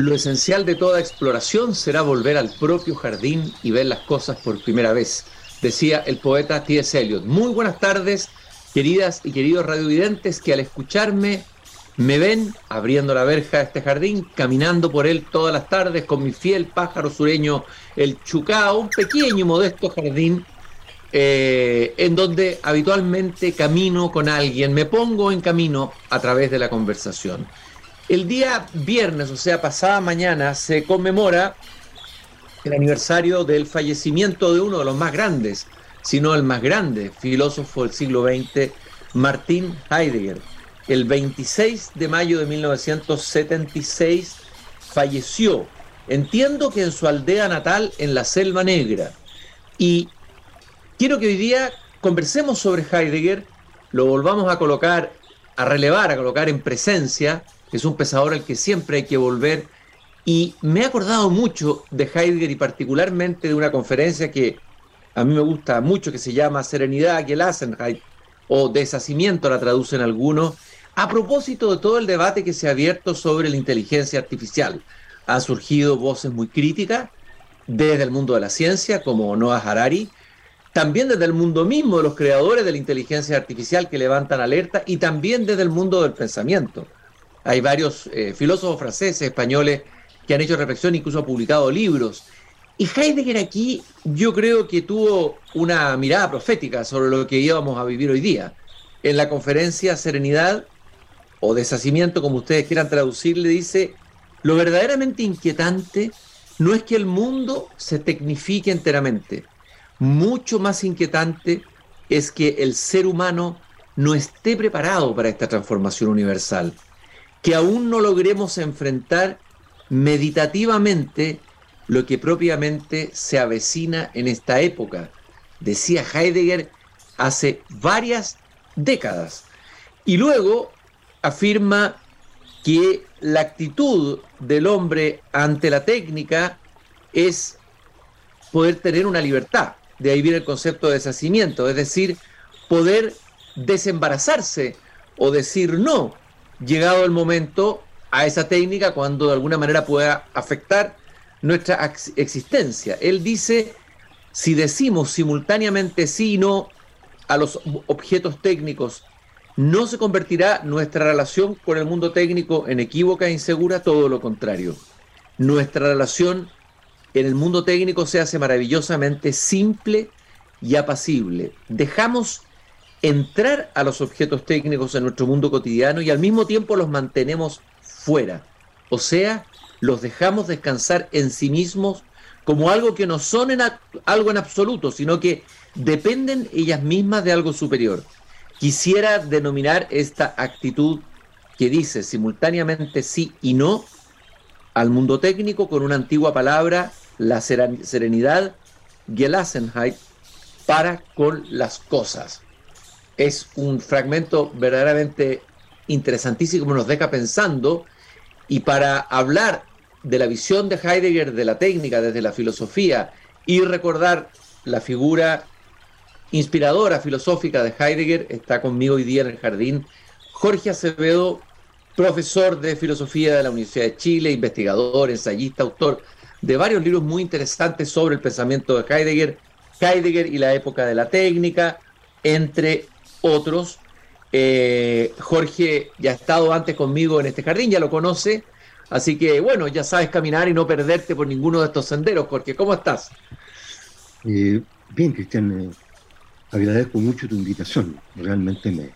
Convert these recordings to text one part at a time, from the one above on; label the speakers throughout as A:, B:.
A: Lo esencial de toda exploración será volver al propio jardín y ver las cosas por primera vez, decía el poeta T.S. Eliot. Muy buenas tardes, queridas y queridos radiovidentes que al escucharme me ven abriendo la verja de este jardín, caminando por él todas las tardes con mi fiel pájaro sureño, el chucao, un pequeño y modesto jardín eh, en donde habitualmente camino con alguien, me pongo en camino a través de la conversación. El día viernes, o sea, pasada mañana, se conmemora el aniversario del fallecimiento de uno de los más grandes, si no el más grande filósofo del siglo XX, Martin Heidegger. El 26 de mayo de 1976 falleció, entiendo que en su aldea natal en la Selva Negra. Y quiero que hoy día conversemos sobre Heidegger, lo volvamos a colocar, a relevar, a colocar en presencia es un pensador al que siempre hay que volver. Y me he acordado mucho de Heidegger y particularmente de una conferencia que a mí me gusta mucho, que se llama Serenidad Gelassenheit, o Deshacimiento, la traducen algunos, a propósito de todo el debate que se ha abierto sobre la inteligencia artificial. Han surgido voces muy críticas desde el mundo de la ciencia, como Noah Harari, también desde el mundo mismo de los creadores de la inteligencia artificial que levantan alerta, y también desde el mundo del pensamiento. Hay varios eh, filósofos franceses, españoles, que han hecho reflexión, incluso han publicado libros. Y Heidegger aquí yo creo que tuvo una mirada profética sobre lo que íbamos a vivir hoy día. En la conferencia Serenidad o Deshacimiento, como ustedes quieran traducirle, dice, lo verdaderamente inquietante no es que el mundo se tecnifique enteramente. Mucho más inquietante es que el ser humano no esté preparado para esta transformación universal que aún no logremos enfrentar meditativamente lo que propiamente se avecina en esta época, decía Heidegger hace varias décadas. Y luego afirma que la actitud del hombre ante la técnica es poder tener una libertad. De ahí viene el concepto de deshacimiento, es decir, poder desembarazarse o decir no llegado el momento a esa técnica cuando de alguna manera pueda afectar nuestra existencia. Él dice, si decimos simultáneamente sí y no a los objetos técnicos, no se convertirá nuestra relación con el mundo técnico en equívoca e insegura, todo lo contrario. Nuestra relación en el mundo técnico se hace maravillosamente simple y apacible. Dejamos entrar a los objetos técnicos en nuestro mundo cotidiano y al mismo tiempo los mantenemos fuera. O sea, los dejamos descansar en sí mismos como algo que no son en algo en absoluto, sino que dependen ellas mismas de algo superior. Quisiera denominar esta actitud que dice simultáneamente sí y no al mundo técnico con una antigua palabra, la serenidad, Gelassenheit, para con las cosas es un fragmento verdaderamente interesantísimo, nos deja pensando, y para hablar de la visión de Heidegger de la técnica desde la filosofía y recordar la figura inspiradora filosófica de Heidegger, está conmigo hoy día en el jardín Jorge Acevedo, profesor de filosofía de la Universidad de Chile, investigador, ensayista, autor de varios libros muy interesantes sobre el pensamiento de Heidegger, Heidegger y la época de la técnica, entre otros. Eh, Jorge ya ha estado antes conmigo en este jardín, ya lo conoce, así que bueno, ya sabes caminar y no perderte por ninguno de estos senderos. Jorge, ¿cómo estás?
B: Eh, bien, Cristian, eh, agradezco mucho tu invitación, realmente me,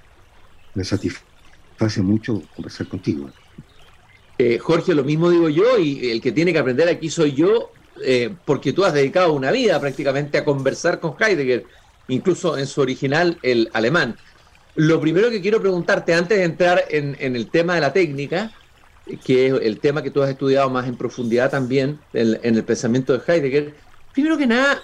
B: me satisface mucho conversar contigo.
A: Jorge, lo mismo digo yo, y el que tiene que aprender aquí soy yo, porque tú has dedicado una vida prácticamente a conversar con Heidegger incluso en su original el alemán. Lo primero que quiero preguntarte antes de entrar en, el tema de la técnica, que es el tema que tú has estudiado más en profundidad también en, el pensamiento de Heidegger, primero que nada,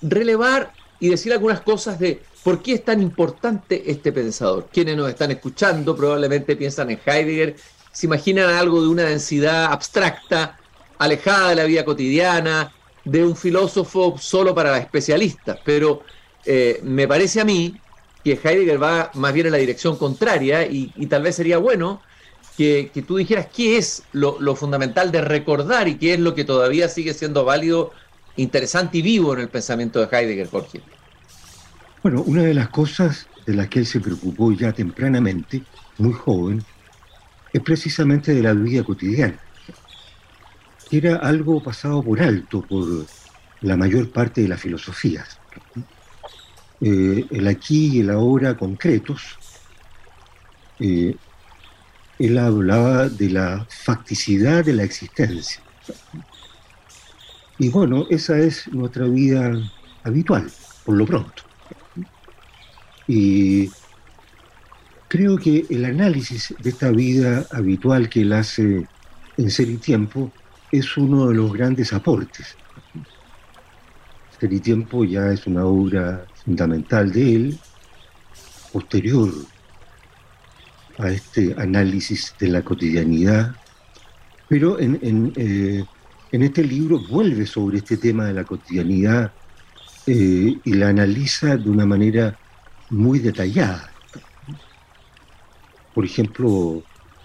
A: relevar y decir algunas cosas de por qué es tan importante este pensador. Quienes nos están escuchando probablemente piensan en Heidegger, se imaginan algo de una densidad abstracta, alejada de la vida cotidiana, de un filósofo solo para especialistas, pero eh, me parece a mí que Heidegger va más bien en la dirección contraria y, tal vez sería bueno que, tú dijeras qué es lo, fundamental de recordar y qué es lo que todavía sigue siendo válido, interesante y vivo en el pensamiento de Heidegger, Jorge.
B: Bueno, una de las cosas de las que él se preocupó ya tempranamente, muy joven, es precisamente de la vida cotidiana, era algo pasado por alto por la mayor parte de las filosofías. Eh, el aquí y el ahora concretos, eh, él hablaba de la facticidad de la existencia. Y bueno, esa es nuestra vida habitual, por lo pronto. Y creo que el análisis de esta vida habitual que él hace en Ser y Tiempo es uno de los grandes aportes. Tiempo ya es una obra fundamental de él, posterior a este análisis de la cotidianidad, pero en, eh, este libro vuelve sobre este tema de la cotidianidad eh, y la analiza de una manera muy detallada. Por ejemplo,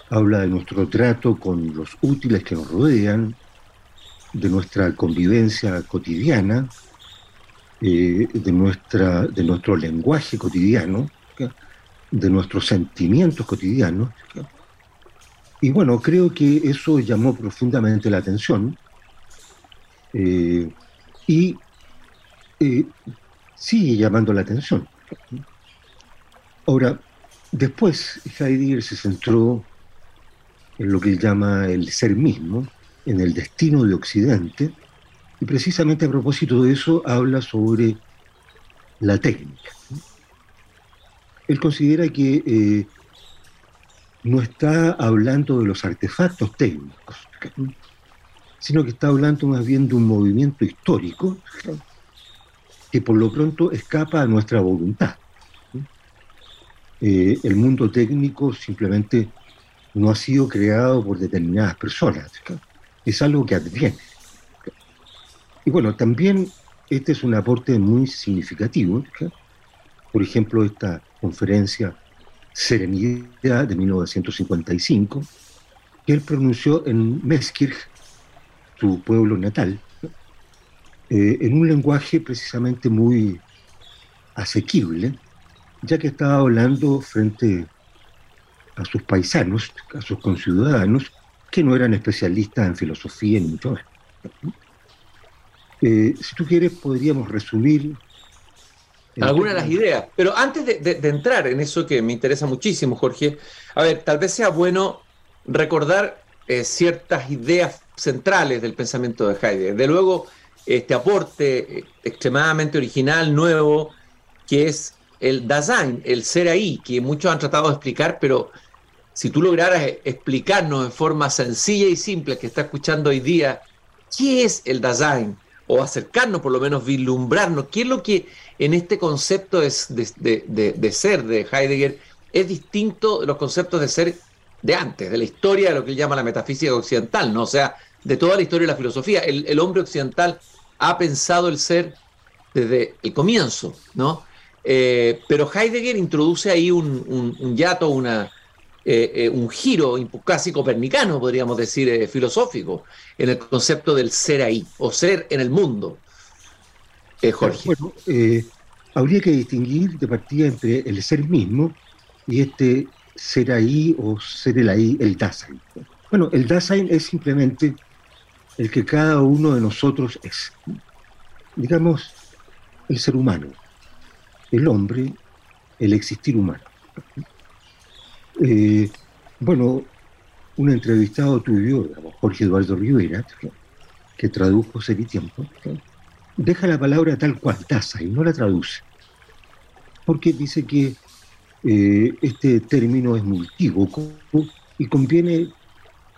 B: habla de nuestro trato con los útiles que nos rodean, de nuestra convivencia cotidiana, eh, de, nuestra, de nuestro lenguaje cotidiano, de nuestros sentimientos cotidianos. Y bueno, creo que eso llamó profundamente la atención eh, y eh, sigue llamando la atención. Ahora, después Heidegger se centró en lo que él llama el ser mismo, en el destino de Occidente, y precisamente a propósito de eso habla sobre la técnica. Él considera que eh, no está hablando de los artefactos técnicos, sino que está hablando más bien de un movimiento histórico que por lo pronto escapa a nuestra voluntad. Eh, el mundo técnico simplemente no ha sido creado por determinadas personas, es algo que adviene. Y bueno, también este es un aporte muy significativo. Por ejemplo, esta conferencia Serenidad de 1955, que él pronunció en Meskirch, su pueblo natal, eh, en un lenguaje precisamente muy asequible, ya que estaba hablando frente a sus paisanos, a sus conciudadanos, que no eran especialistas en filosofía ni mucho más. Eh, si tú quieres, podríamos resumir.
A: Algunas de las ideas. Pero antes de, entrar en eso que me interesa muchísimo, Jorge, a ver, tal vez sea bueno recordar eh, ciertas ideas centrales del pensamiento de Heidegger. De luego, este aporte eh, extremadamente original, nuevo, que es el Dasein, el ser ahí, que muchos han tratado de explicar, pero si tú lograras explicarnos en forma sencilla y simple que está escuchando hoy día, ¿qué es el Dasein? O acercarnos, por lo menos vislumbrarnos, ¿qué es lo que en este concepto de, de, ser de Heidegger es distinto de los conceptos de ser de antes, de la historia de lo que él llama la metafísica occidental, ¿no? O sea, de toda la historia de la filosofía. El, hombre occidental ha pensado el ser desde el comienzo, ¿no? Eh, pero Heidegger introduce ahí un, un, un yato, una, eh, eh, un giro casi copernicano, podríamos decir, eh, filosófico, en el concepto del ser ahí, o ser en el mundo. Jorge.
B: Bueno, habría que distinguir de partida entre el ser mismo y este ser ahí o ser el ahí, el Dasein. Bueno, el Dasein es simplemente el que cada uno de nosotros es. Digamos, el ser humano, el hombre, el existir humano. Eh, bueno, un entrevistado tuyo, Jorge Eduardo Rivera, que tradujo Ser Tiempo, deja la palabra tal cual, taza, y no la traduce. Porque dice que eh, este término es multívoco y conviene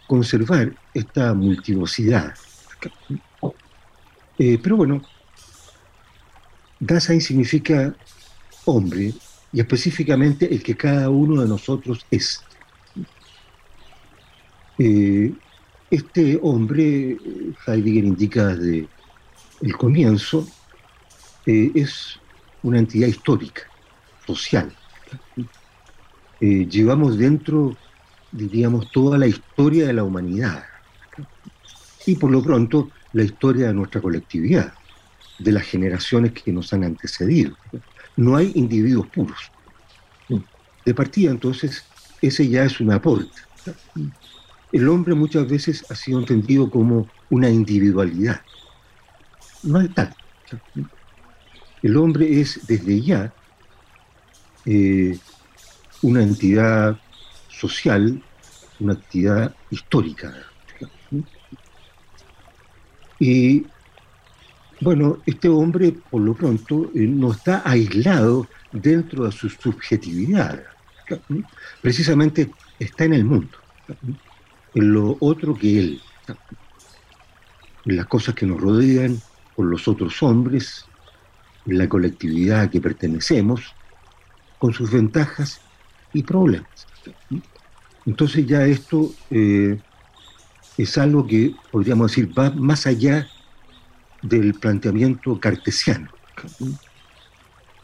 B: conservar esta multivocidad. Eh, pero bueno, Dasein significa hombre, y específicamente el que cada uno de nosotros es. Eh, este hombre, Heidegger indica desde el comienzo, eh, es una entidad histórica, social. Eh, llevamos dentro diríamos, toda la historia de la humanidad y por lo pronto la historia de nuestra colectividad, de las generaciones que nos han antecedido. No hay individuos puros. De partida, entonces, ese ya es un aporte. El hombre muchas veces ha sido entendido como una individualidad. No hay tal. El hombre es desde ya eh, una entidad social, una entidad histórica. Y bueno, este hombre por lo pronto eh, no está aislado dentro de su subjetividad. Precisamente está en el mundo, en lo otro que él, las cosas que nos rodean, con los otros hombres, la colectividad a que pertenecemos, con sus ventajas y problemas. Entonces ya esto eh, es algo que podríamos decir va más allá del planteamiento cartesiano.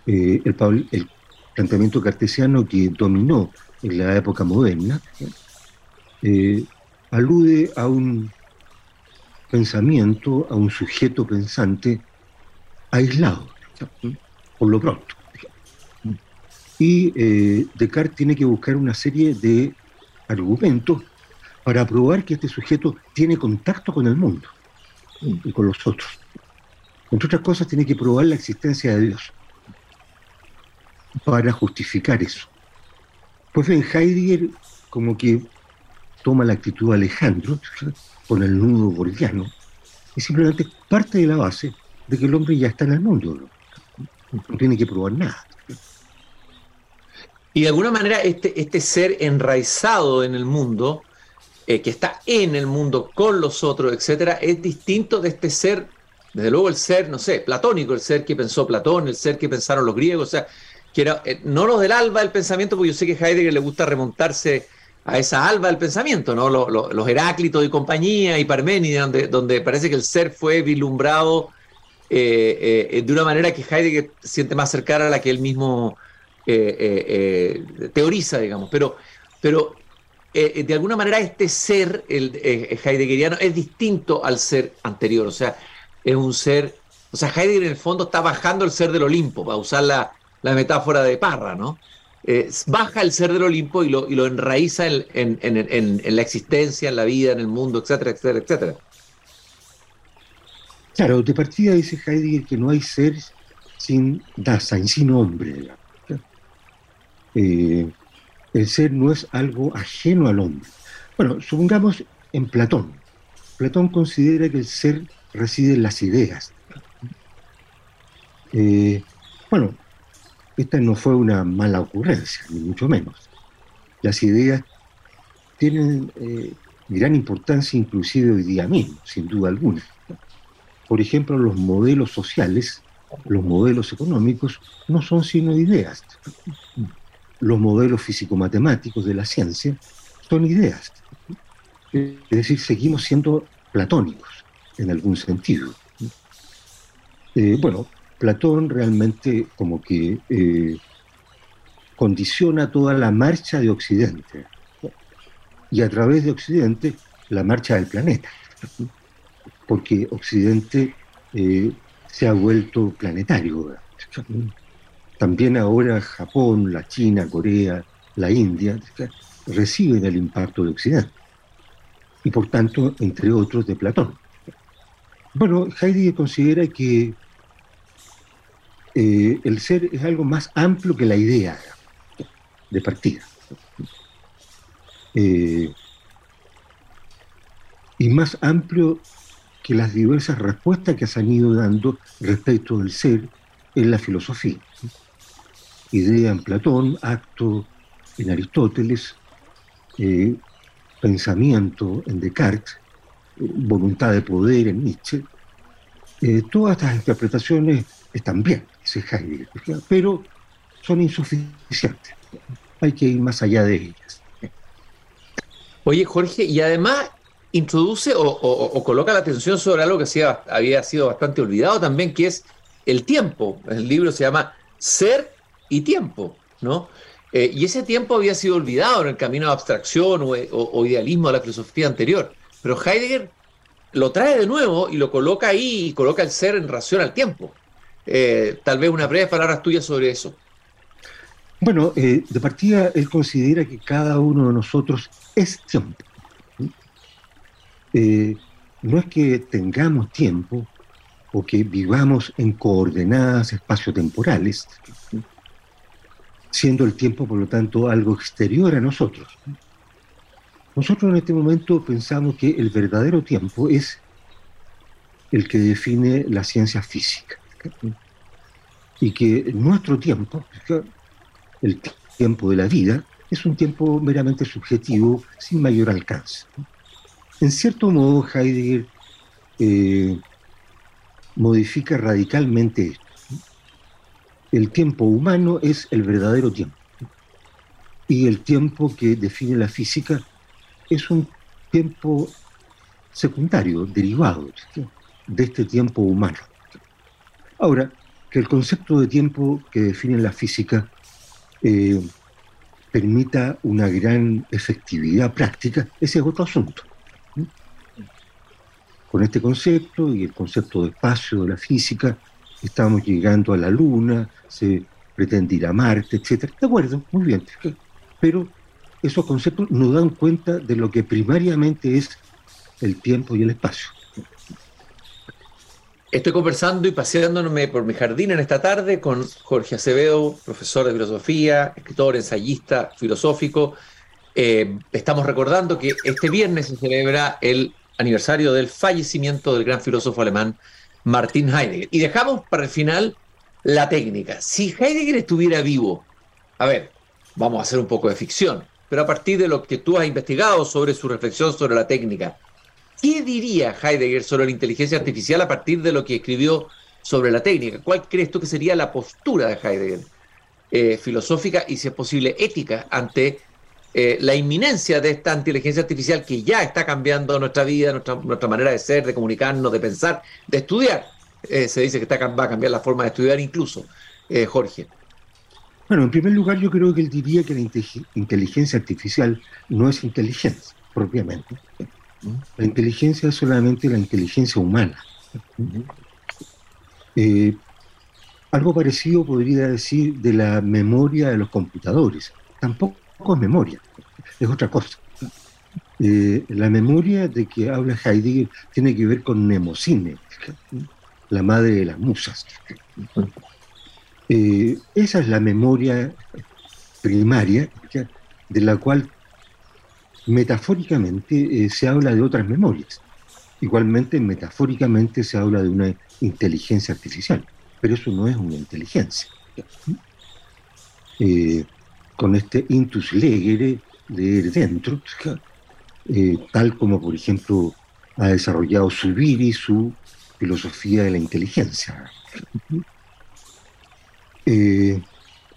B: Eh, el, planteamiento cartesiano que dominó en la época moderna eh, alude a un pensamiento, a un sujeto pensante aislado, por lo pronto. Y eh, Descartes tiene que buscar una serie de argumentos para probar que este sujeto tiene contacto con el mundo y con los otros. Entre otras cosas, tiene que probar la existencia de Dios para justificar eso. Pues bien, Heidegger como que toma la actitud de Alejandro con el nudo gordiano y simplemente parte de la base de que el hombre ya está en el mundo, no, tiene que probar nada.
A: Y de alguna manera este, este ser enraizado en el mundo, eh, que está en el mundo con los otros, etcétera, es distinto de este ser desde luego el ser, no sé, platónico, el ser que pensó Platón, el ser que pensaron los griegos, o sea, que era, eh, no los del alba del pensamiento, porque yo sé que a Heidegger le gusta remontarse a esa alba del pensamiento, ¿no? Los, Heráclitos y compañía y Parménides, donde, parece que el ser fue vislumbrado eh, eh, de una manera que Heidegger siente más cercana a la que él mismo teoriza, digamos. Pero, pero de alguna manera este ser el, heideggeriano es distinto al ser anterior, o sea, es un ser, o sea, Heidegger en el fondo está bajando el ser del Olimpo, para usar la, metáfora de Parra, ¿no? Eh, baja el ser del Olimpo y lo, y lo enraiza en, en, la existencia, en la vida, en el mundo, etcétera, etcétera, etcétera.
B: Claro, de partida dice Heidegger que no hay ser sin Dasein, sin hombre. Eh, el ser no es algo ajeno al hombre. Bueno, supongamos en Platón. Platón considera que el ser residen las ideas. Eh, bueno, esta no fue una mala ocurrencia, ni mucho menos. Las ideas tienen eh, gran importancia inclusive hoy día mismo, sin duda alguna. Por ejemplo, los modelos sociales, los modelos económicos, no son sino ideas. Los modelos físico-matemáticos de la ciencia son ideas. Es decir, seguimos siendo platónicos en algún sentido. Eh, bueno, Platón realmente como que eh, condiciona toda la marcha de Occidente y a través de Occidente la marcha del planeta, porque Occidente eh, se ha vuelto planetario. También ahora Japón, la China, Corea, la India reciben el impacto de Occidente y por tanto, entre otros, de Platón. Bueno, Heidi considera que eh, el ser es algo más amplio que la idea de partida. Eh, y más amplio que las diversas respuestas que se han ido dando respecto del ser en la filosofía. Idea en Platón, acto en Aristóteles, eh, pensamiento en Descartes, voluntad de poder en Nietzsche. Eh, todas estas interpretaciones están bien, dice Heidegger, pero son insuficientes. Hay que ir más allá de ellas.
A: Oye, Jorge, y además introduce o, coloca la atención sobre algo que había sido bastante olvidado también, que es el tiempo. El libro se llama Ser y Tiempo, ¿no? Eh, y ese tiempo había sido olvidado en el camino de abstracción o, idealismo de la filosofía anterior. Pero Heidegger lo trae de nuevo y lo coloca ahí y coloca el ser en relación al tiempo. Eh, tal vez una breve palabra tuya sobre eso.
B: Bueno, eh, de partida él considera que cada uno de nosotros es tiempo. no es que tengamos tiempo o que vivamos en coordenadas espaciotemporales, siendo el tiempo, por lo tanto, algo exterior a nosotros. Nosotros en este momento pensamos que el verdadero tiempo es el que define la ciencia física. Y que nuestro tiempo, el tiempo de la vida, es un tiempo meramente subjetivo, sin mayor alcance. En cierto modo, Heidegger eh, modifica radicalmente esto el tiempo humano es el verdadero tiempo. Y el tiempo que define la física es un tiempo secundario, derivado de este tiempo humano. Ahora, que el concepto de tiempo que define la física eh, permita una gran efectividad práctica, ese es otro asunto. Con este concepto y el concepto de espacio de la física, estamos llegando a la Luna, se pretende ir a Marte, etc. De acuerdo, muy bien. Pero esos conceptos no dan cuenta de lo que primariamente es el tiempo y el espacio.
A: Estoy conversando y paseándome por mi jardín en esta tarde con Jorge Acevedo, profesor de filosofía, escritor, ensayista, filosófico. Eh, estamos recordando que este viernes se celebra el aniversario del fallecimiento del gran filósofo alemán Martin Heidegger. Y dejamos para el final la técnica. Si Heidegger estuviera vivo, a ver, vamos a hacer un poco de ficción, pero a partir de lo que tú has investigado sobre su reflexión sobre la técnica, ¿qué diría Heidegger sobre la inteligencia artificial a partir de lo que escribió sobre la técnica? ¿Cuál crees tú que sería la postura de Heidegger eh, filosófica y, si es posible, ética ante eh, la inminencia de esta inteligencia artificial que ya está cambiando nuestra vida, nuestra, manera de ser, de comunicarnos, de pensar, de estudiar. Eh, se dice que está, va a cambiar la forma de estudiar incluso, eh, Jorge.
B: Bueno, en primer lugar yo creo que él diría que la inteligencia artificial no es inteligencia propiamente. La inteligencia es solamente la inteligencia humana. algo parecido podría decir de la memoria de los computadores. Tampoco con memoria, es otra cosa. Eh, la memoria de que habla Heidegger tiene que ver con Nemocine, la madre de las musas. Eh, esa es la memoria primaria de la cual metafóricamente eh, se habla de otras memorias. Igualmente, metafóricamente se habla de una inteligencia artificial, pero eso no es una inteligencia con este intus legere de dentro, eh, tal como por ejemplo ha desarrollado Subiri su filosofía de la inteligencia.
A: Eh,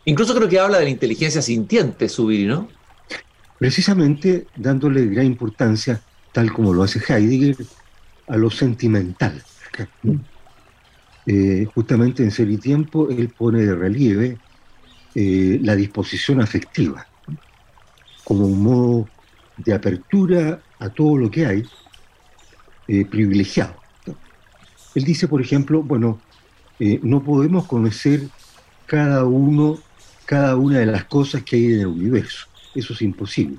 A: Incluso creo que habla de la inteligencia sintiente, Subiri, ¿no?
B: Precisamente dándole gran importancia, tal como lo hace Heidegger, a lo sentimental. Eh, justamente en Ser y Tiempo él pone de relieve eh, la disposición afectiva como un modo de apertura a todo lo que hay eh, privilegiado. Él dice, por ejemplo, bueno, no podemos conocer cada uno, cada una de las cosas que hay en el universo. Eso es imposible.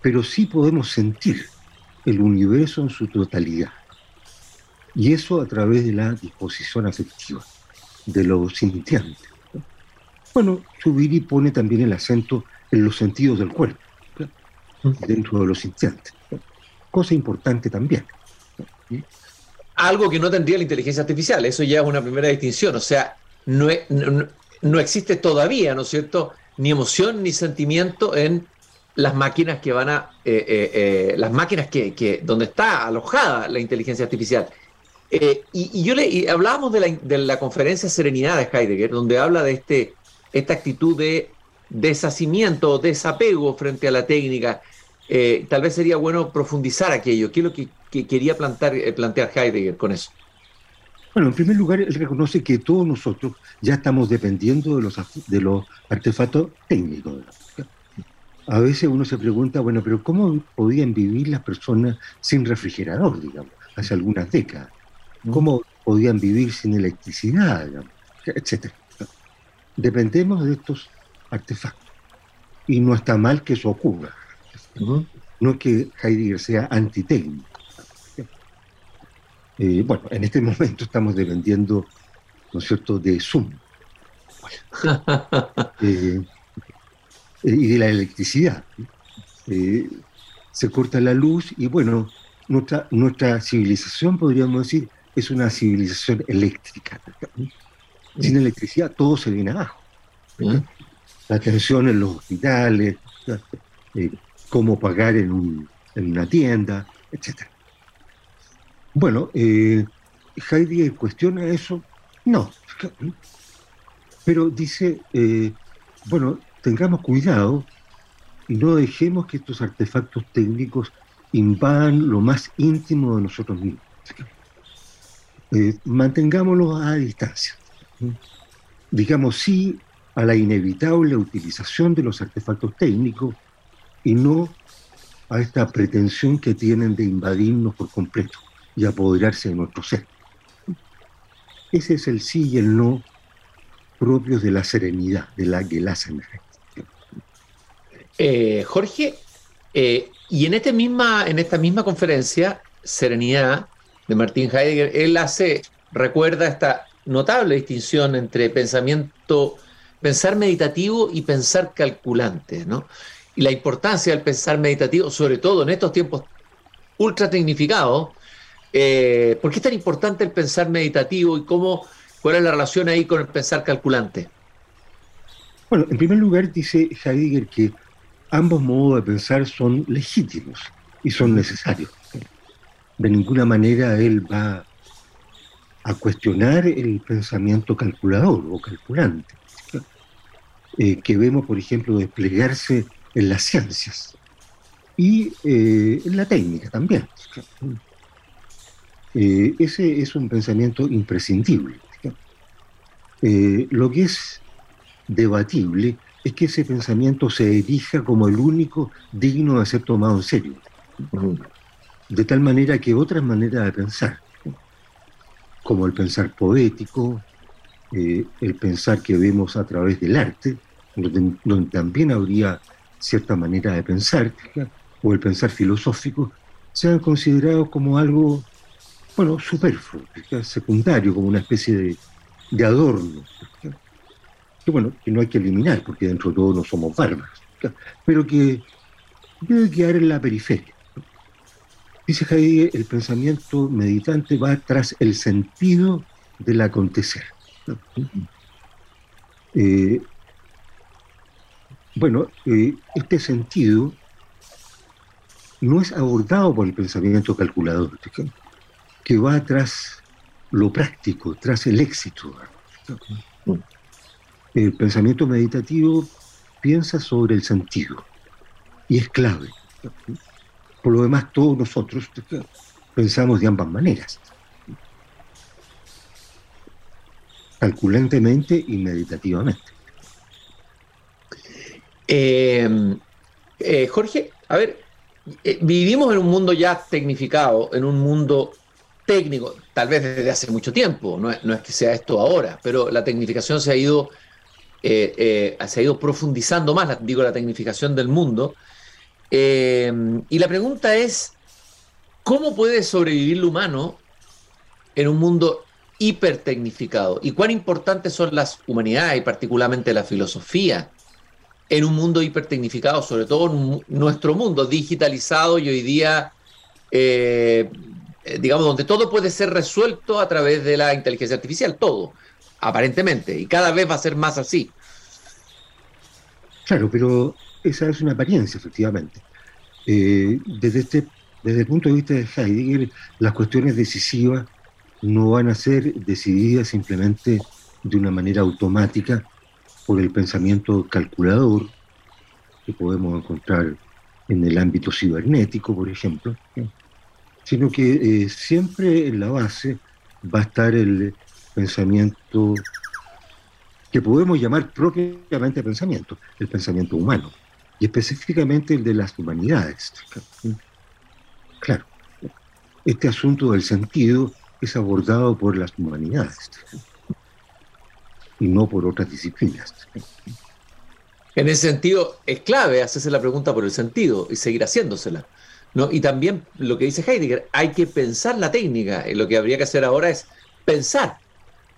B: Pero sí podemos sentir el universo en su totalidad. Y eso a través de la disposición afectiva, de lo sintiente. Bueno, Zubiri pone también el acento en los sentidos del cuerpo, dentro de los instantes. Cosa importante también.
A: Algo que no tendría la inteligencia artificial, eso ya es una primera distinción, o sea, no, no, existe todavía, ¿no es cierto?, ni emoción ni sentimiento en las máquinas que van a, eh, eh, eh, las máquinas que, donde está alojada la inteligencia artificial. y, yo le hablábamos de la, de la conferencia Serenidad de Heidegger, donde habla de este esta actitud de deshacimiento, desapego frente a la técnica. Eh, tal vez sería bueno profundizar aquello. ¿Qué es lo que, quería plantear, eh, plantear Heidegger con eso?
B: Bueno, en primer lugar, él reconoce que todos nosotros ya estamos dependiendo de los, de los artefactos técnicos. A veces uno se pregunta, bueno, pero ¿cómo podían vivir las personas sin refrigerador, digamos, hace algunas décadas? ¿Cómo podían vivir sin electricidad, digamos, etcétera? Dependemos de estos artefactos. Y no está mal que eso ocurra. No es que Heidegger sea antitécnico. Eh, bueno, en este momento estamos dependiendo, ¿no es cierto?, de Zoom. Eh, y de la electricidad. Eh, se corta la luz y bueno, nuestra, nuestra civilización, podríamos decir, es una civilización eléctrica. Sin electricidad todo se viene abajo. La atención en los hospitales, cómo pagar en, una tienda, etc. Bueno, eh, Heidegger cuestiona eso. No. Pero dice, eh, bueno, tengamos cuidado y no dejemos que estos artefactos técnicos invadan lo más íntimo de nosotros mismos. Eh, mantengámoslos a distancia. Digamos sí a la inevitable utilización de los artefactos técnicos y no a esta pretensión que tienen de invadirnos por completo y apoderarse de nuestro ser. Ese es el sí y el no propios de la serenidad, de la Gelassenheit.
A: Eh, Jorge, eh, y en, este misma, esta misma conferencia, Serenidad, de Martín Heidegger, él hace, recuerda esta notable distinción entre pensamiento, pensar meditativo y pensar calculante, ¿no? Y la importancia del pensar meditativo, sobre todo en estos tiempos ultra tecnificados, eh, ¿por qué es tan importante el pensar meditativo y cómo, cuál es la relación ahí con el pensar calculante?
B: Bueno, en primer lugar dice Heidegger que ambos modos de pensar son legítimos y son necesarios. De ninguna manera él va a cuestionar el pensamiento calculador o calculante, eh, que vemos, por ejemplo, desplegarse en las ciencias y eh, en la técnica también. Eh, ese es un pensamiento imprescindible. lo que es debatible es que ese pensamiento se erija como el único digno de ser tomado en serio. De tal manera que otras maneras de pensar, como el pensar poético, eh, el pensar que vemos a través del arte, donde, también habría cierta manera de pensar, o el pensar filosófico, sean considerados como algo, bueno, superfluo, secundario, como una especie de, de adorno que bueno, que no hay que eliminar, porque dentro de todo no somos bárbaros, pero que debe quedar en la periferia. Dice Heidegger, el pensamiento meditante va tras el sentido del acontecer. Eh, bueno, eh, este sentido no es abordado por el pensamiento calculador, que va tras lo práctico, tras el éxito el pensamiento meditativo piensa sobre el sentido y es clave. Por lo demás, todos nosotros pensamos de ambas maneras, calculantemente y meditativamente.
A: Eh, eh, Jorge, a ver, eh, vivimos en un mundo ya tecnificado, en un mundo técnico, tal vez desde hace mucho tiempo, no es, que sea esto ahora, pero la tecnificación se ha ido eh, eh, ha profundizando más, digo, la tecnificación del mundo. Eh, y la pregunta es, ¿cómo puede sobrevivir el humano en un mundo hipertecnificado? ¿Y cuán importantes son las humanidades y particularmente la filosofía en un mundo hipertecnificado, sobre todo en nuestro mundo digitalizado y hoy día, digamos, donde todo puede ser resuelto a través de la inteligencia artificial, todo? aparentemente, y cada vez va a ser más así.
B: Claro, pero esa es una apariencia, efectivamente. Eh, desde, este, desde el punto de vista de Heidegger, las cuestiones decisivas no van a ser decididas simplemente de una manera automática por el pensamiento calculador que podemos encontrar en el ámbito cibernético, por ejemplo, sino que eh, siempre en la base va a estar el pensamiento que podemos llamar propiamente pensamiento, el pensamiento humano, y específicamente el de las humanidades. Claro, este asunto del sentido es abordado por las humanidades y no por otras disciplinas.
A: En ese sentido, es clave hacerse la pregunta por el sentido y seguir haciéndosela. ¿No? Y también lo que dice Heidegger, hay que pensar la técnica. lo que habría que hacer ahora es pensar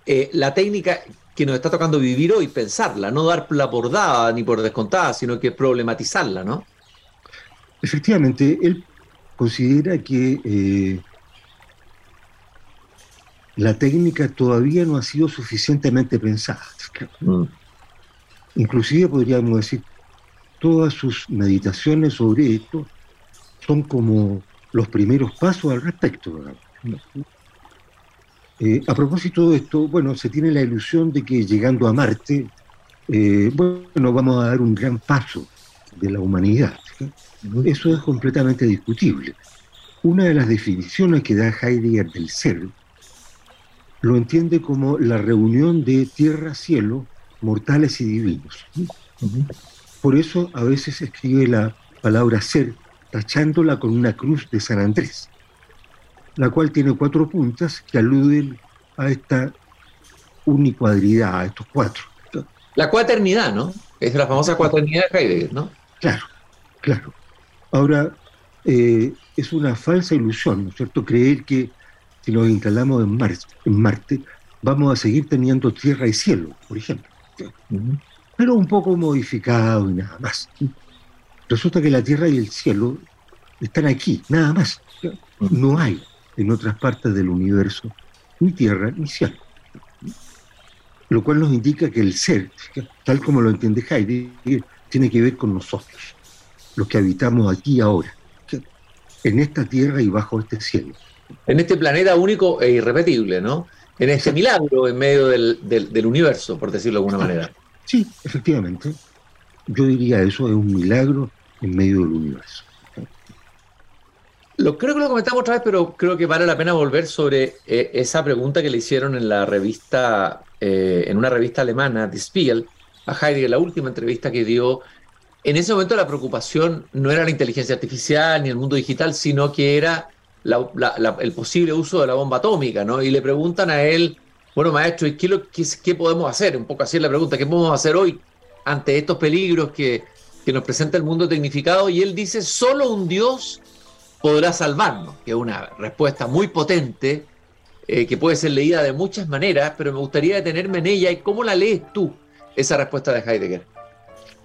A: eh, la técnica que nos está tocando vivir hoy, pensarla, no darla por dada ni por descontada, sino que problematizarla, ¿no?
B: Efectivamente, él considera que eh, la técnica todavía no ha sido suficientemente pensada. Mm. Inclusive podríamos decir, todas sus meditaciones sobre esto son como los primeros pasos al respecto. Eh, a propósito de esto, bueno, se tiene la ilusión de que llegando a Marte, eh, bueno, vamos a dar un gran paso de la humanidad. Eso es completamente discutible. Una de las definiciones que da Heidegger del ser lo entiende como la reunión de tierra-cielo, mortales y divinos. Por eso a veces escribe la palabra ser tachándola con una cruz de San Andrés, la cual tiene cuatro puntas que aluden a esta unicuadridad, a estos cuatro.
A: La cuaternidad, ¿no? Es la famosa cuaternidad de Heidegger, ¿no?
B: Claro, claro. Ahora, eh, es una falsa ilusión, ¿no es cierto?, creer que si nos instalamos en, en Marte, vamos a seguir teniendo tierra y cielo, por ejemplo. Pero un poco modificado y nada más. Resulta que la tierra y el cielo están aquí, nada más. No hay en otras partes del universo ni tierra ni cielo. Lo cual nos indica que el ser, tal como lo entiende Heidegger, tiene que ver con nosotros, los que habitamos aquí ahora, en esta tierra y bajo este cielo.
A: En este planeta único e irrepetible, ¿no? En este milagro en medio del, del universo, por decirlo de alguna manera.
B: Sí, efectivamente. Yo diría eso, es un milagro en medio del universo.
A: Lo, creo que lo comentamos otra vez, pero creo que vale la pena volver sobre eh, esa pregunta que le hicieron en la revista, eh, en una revista alemana, Die Spiegel, a Heidegger, la última entrevista que dio. En ese momento la preocupación no era la inteligencia artificial ni el mundo digital, sino que era el posible uso de la bomba atómica, ¿no? Y le preguntan a él, bueno, maestro, ¿y qué, qué, podemos hacer? Un poco así es la pregunta, ¿qué podemos hacer hoy ante estos peligros que, que nos presenta el mundo tecnificado? Y él dice, solo un Dios podrá salvarnos, que es una respuesta muy potente, eh, que puede ser leída de muchas maneras, pero me gustaría detenerme en ella y cómo la lees tú, esa respuesta de Heidegger.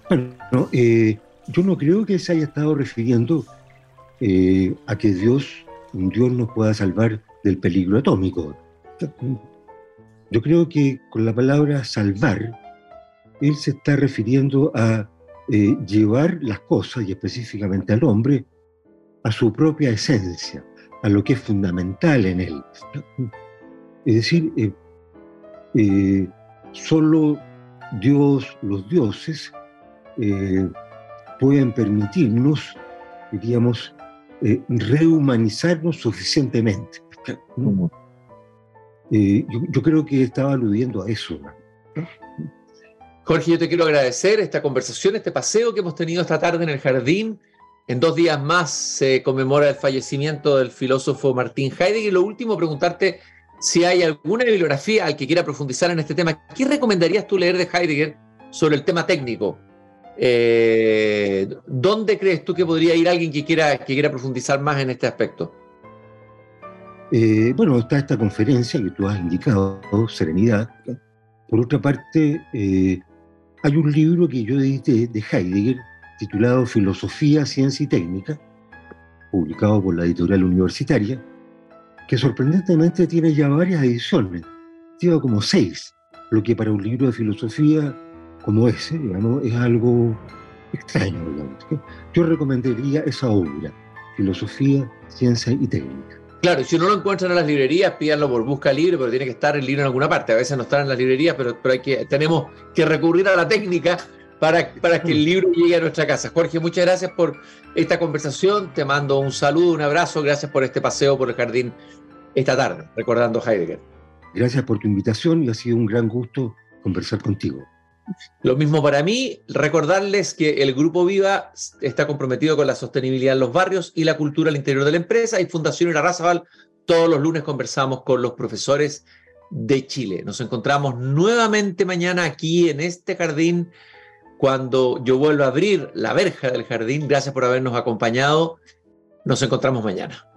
B: Bueno, eh, yo no creo que se haya estado refiriendo eh, a que Dios, Dios nos pueda salvar del peligro atómico. Yo creo que con la palabra salvar, él se está refiriendo a llevar las cosas, y específicamente al hombre, a su propia esencia, a lo que es fundamental en él. Es decir, eh, eh, solo Dios, los dioses, eh, pueden permitirnos, diríamos, rehumanizarnos suficientemente. Yo, creo que estaba aludiendo a eso.
A: Jorge, yo te quiero agradecer esta conversación, este paseo que hemos tenido esta tarde en el jardín en dos días más se conmemora el fallecimiento del filósofo Martín Heidegger. Y lo último, preguntarte si hay alguna bibliografía al que quiera profundizar en este tema. ¿Qué recomendarías tú leer de Heidegger sobre el tema técnico? Eh, ¿Dónde crees tú que podría ir alguien que quiera, que quiera profundizar más en este aspecto?
B: Eh, bueno, está esta conferencia que tú has indicado, Serenidad. Por otra parte, eh, hay un libro que yo edité de Heidegger titulado Filosofía, Ciencia y Técnica, publicado por la editorial universitaria, que sorprendentemente tiene ya varias ediciones, lleva como seis, lo que para un libro de filosofía como ese, digamos, es algo extraño, Yo recomendaría esa obra, Filosofía, Ciencia y Técnica.
A: Claro, si uno lo encuentra en las librerías, pídanlo por busca libre, pero tiene que estar el libro en alguna parte. A veces no está en las librerías, pero, pero hay que, tenemos que recurrir a la técnica para, para que el libro llegue a nuestra casa. Jorge, muchas gracias por esta conversación. Te mando un saludo, un abrazo. Gracias por este paseo por el jardín esta tarde, recordando Heidegger.
B: Gracias por tu invitación y ha sido un gran gusto conversar contigo.
A: Lo mismo para mí, recordarles que el Grupo Viva está comprometido con la sostenibilidad en los barrios y la cultura al interior de la empresa y Fundación Irarrázaval, todos los lunes conversamos con los profesores de Chile. Nos encontramos nuevamente mañana aquí en este jardín cuando yo vuelva a abrir la verja del jardín. Gracias por habernos acompañado. Nos encontramos mañana.